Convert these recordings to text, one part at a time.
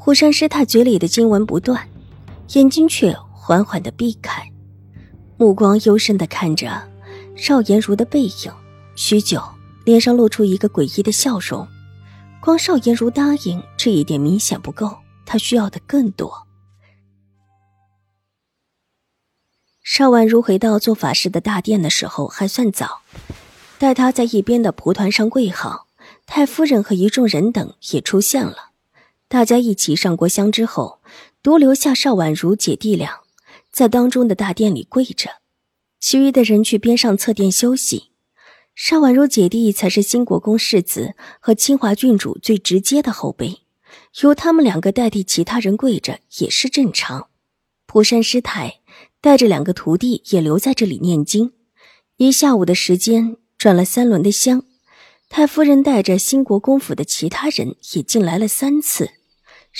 虎山师太嘴里的经文不断，眼睛却缓缓的避开，目光幽深的看着邵颜如的背影，许久，脸上露出一个诡异的笑容。光邵颜如答应这一点明显不够，他需要的更多。邵婉如回到做法事的大殿的时候还算早，待他在一边的蒲团上跪好，太夫人和一众人等也出现了。大家一起上过香之后，独留下邵婉如姐弟俩在当中的大殿里跪着，其余的人去边上侧殿休息。邵婉如姐弟才是新国公世子和清华郡主最直接的后辈，由他们两个代替其他人跪着也是正常。蒲山师太带着两个徒弟也留在这里念经，一下午的时间转了三轮的香。太夫人带着新国公府的其他人也进来了三次。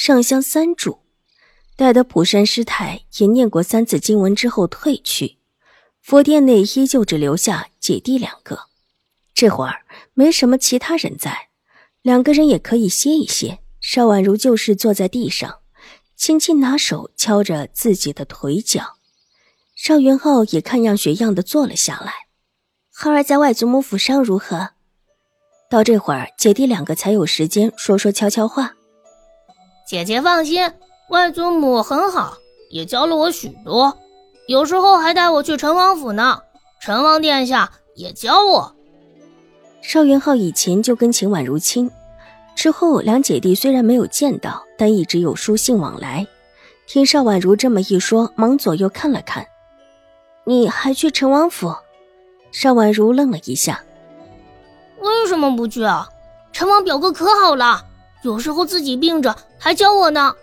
上香三炷，待得普山师太也念过三次经文之后退去，佛殿内依旧只留下姐弟两个。这会儿没什么其他人在，两个人也可以歇一歇。邵婉如就是坐在地上，轻轻拿手敲着自己的腿脚。邵元浩也看样学样的坐了下来。浩儿在外祖母府上如何？到这会儿，姐弟两个才有时间说说悄悄话。姐姐放心，外祖母很好，也教了我许多，有时候还带我去陈王府呢。陈王殿下也教我。邵元浩以前就跟秦婉如亲，之后两姐弟虽然没有见到，但一直有书信往来。听邵婉如这么一说，忙左右看了看。你还去陈王府？邵婉如愣了一下。为什么不去啊？陈王表哥可好了。有时候自己病着还教我呢，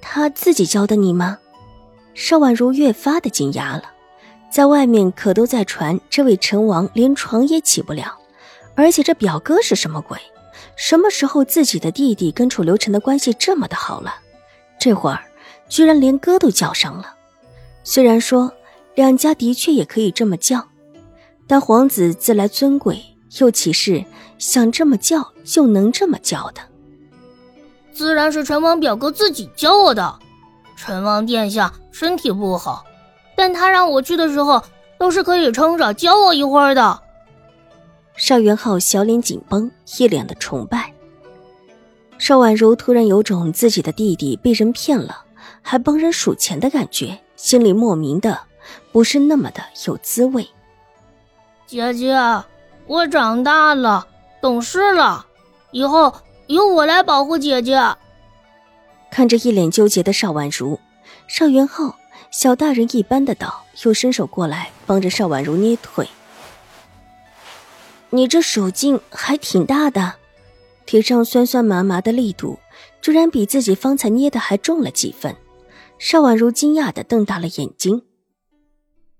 他自己教的你吗？邵婉如越发的惊讶了，在外面可都在传这位陈王连床也起不了，而且这表哥是什么鬼？什么时候自己的弟弟跟楚留臣的关系这么的好了？这会儿居然连哥都叫上了。虽然说两家的确也可以这么叫，但皇子自来尊贵。又岂是想这么叫就能这么叫的？自然是陈王表哥自己教我的。陈王殿下身体不好，但他让我去的时候，都是可以撑着教我一会儿的。邵元浩小脸紧绷，一脸的崇拜。邵婉如突然有种自己的弟弟被人骗了，还帮人数钱的感觉，心里莫名的不是那么的有滋味。姐姐。我长大了，懂事了，以后由我来保护姐姐。看着一脸纠结的邵婉如，邵元浩小大人一般的道，又伸手过来帮着邵婉如捏腿。你这手劲还挺大的，腿上酸酸麻麻的力度，居然比自己方才捏的还重了几分。邵婉如惊讶的瞪大了眼睛。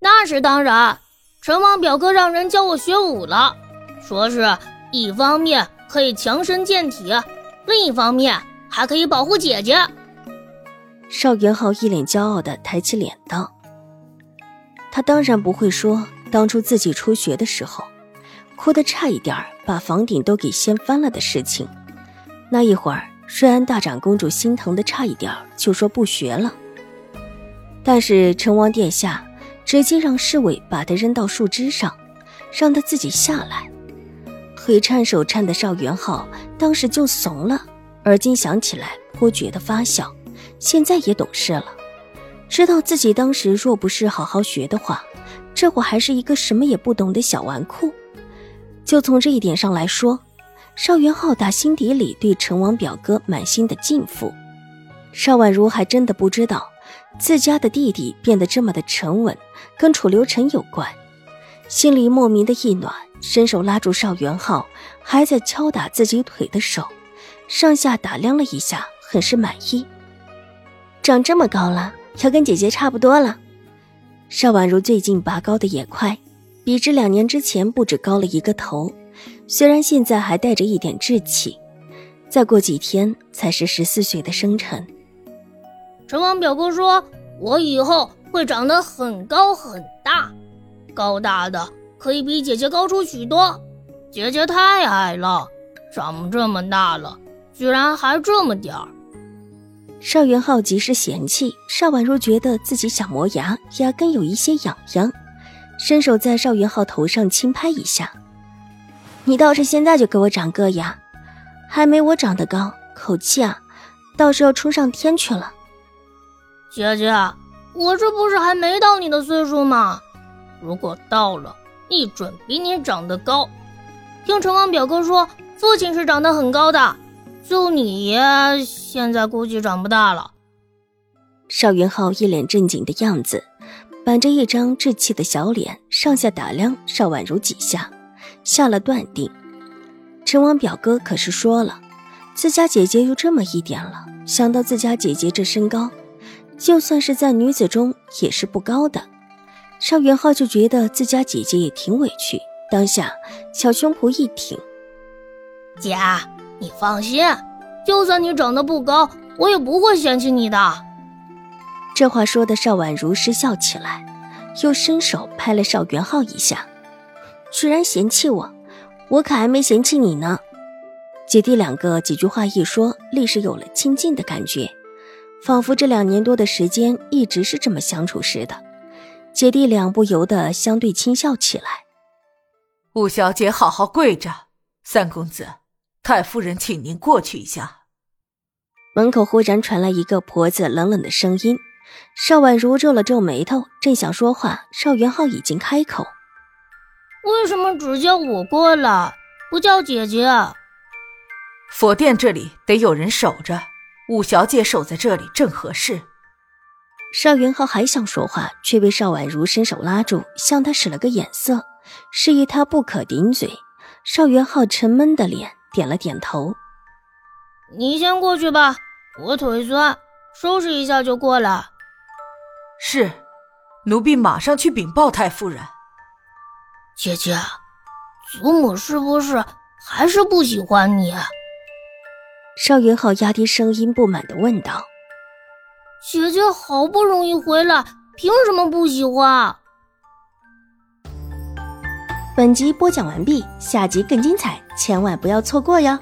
那是当然。陈王表哥让人教我学武了，说是一方面可以强身健体，另一方面还可以保护姐姐。邵元浩一脸骄傲的抬起脸道：“他当然不会说当初自己初学的时候，哭得差一点把房顶都给掀翻了的事情。那一会儿，瑞安大长公主心疼的差一点就说不学了。但是陈王殿下。”直接让侍卫把他扔到树枝上，让他自己下来。腿颤手颤的邵元浩当时就怂了，而今想起来颇觉得发笑。现在也懂事了，知道自己当时若不是好好学的话，这会还是一个什么也不懂的小纨绔。就从这一点上来说，邵元浩打心底里对陈王表哥满心的敬服。邵婉如还真的不知道。自家的弟弟变得这么的沉稳，跟楚留臣有关，心里莫名的一暖，伸手拉住邵元浩还在敲打自己腿的手，上下打量了一下，很是满意。长这么高了，要跟姐姐差不多了。邵婉如最近拔高的也快，比之两年之前不止高了一个头。虽然现在还带着一点稚气，再过几天才是十四岁的生辰。陈王表哥说：“我以后会长得很高很大，高大的可以比姐姐高出许多。姐姐太矮了，长这么大了，居然还这么点儿。”邵元浩极是嫌弃，邵婉如觉得自己想磨牙，牙根有一些痒痒，伸手在邵元浩头上轻拍一下：“你倒是现在就给我长个牙，还没我长得高，口气啊，倒是要冲上天去了。”姐姐，我这不是还没到你的岁数吗？如果到了，一准比你长得高。听陈王表哥说，父亲是长得很高的。就你现在估计长不大了。邵元浩一脸正经的样子，板着一张稚气的小脸，上下打量邵婉如几下，下了断定。陈王表哥可是说了，自家姐姐又这么一点了，想到自家姐姐这身高，就算是在女子中也是不高的。邵元浩就觉得自家姐姐也挺委屈，当下小胸脯一挺，姐。你放心，就算你长得不高，我也不会嫌弃你的。这话说的邵婉如失笑起来，又伸手拍了邵元浩一下，居然嫌弃我，我可还没嫌弃你呢。姐弟两个几句话一说，立时有了亲近的感觉，仿佛这两年多的时间一直是这么相处似的。姐弟俩不由得相对轻笑起来。五小姐，好好跪着，三公子。太夫人，请您过去一下。门口忽然传来一个婆子冷冷的声音。邵婉如皱了皱眉头，正想说话，邵元浩已经开口：“为什么只叫我过来，不叫姐姐？佛殿这里得有人守着，五小姐守在这里正合适。”邵元浩还想说话，却被邵婉如伸手拉住，向他使了个眼色，示意他不可顶嘴。邵元浩沉闷的脸。点了点头，你先过去吧，我腿酸，收拾一下就过来。是，奴婢马上去禀报太夫人。姐姐，祖母是不是还是不喜欢你？邵元浩压低声音，不满的问道。姐姐好不容易回来，凭什么不喜欢？本集播讲完毕，下集更精彩，千万不要错过哟。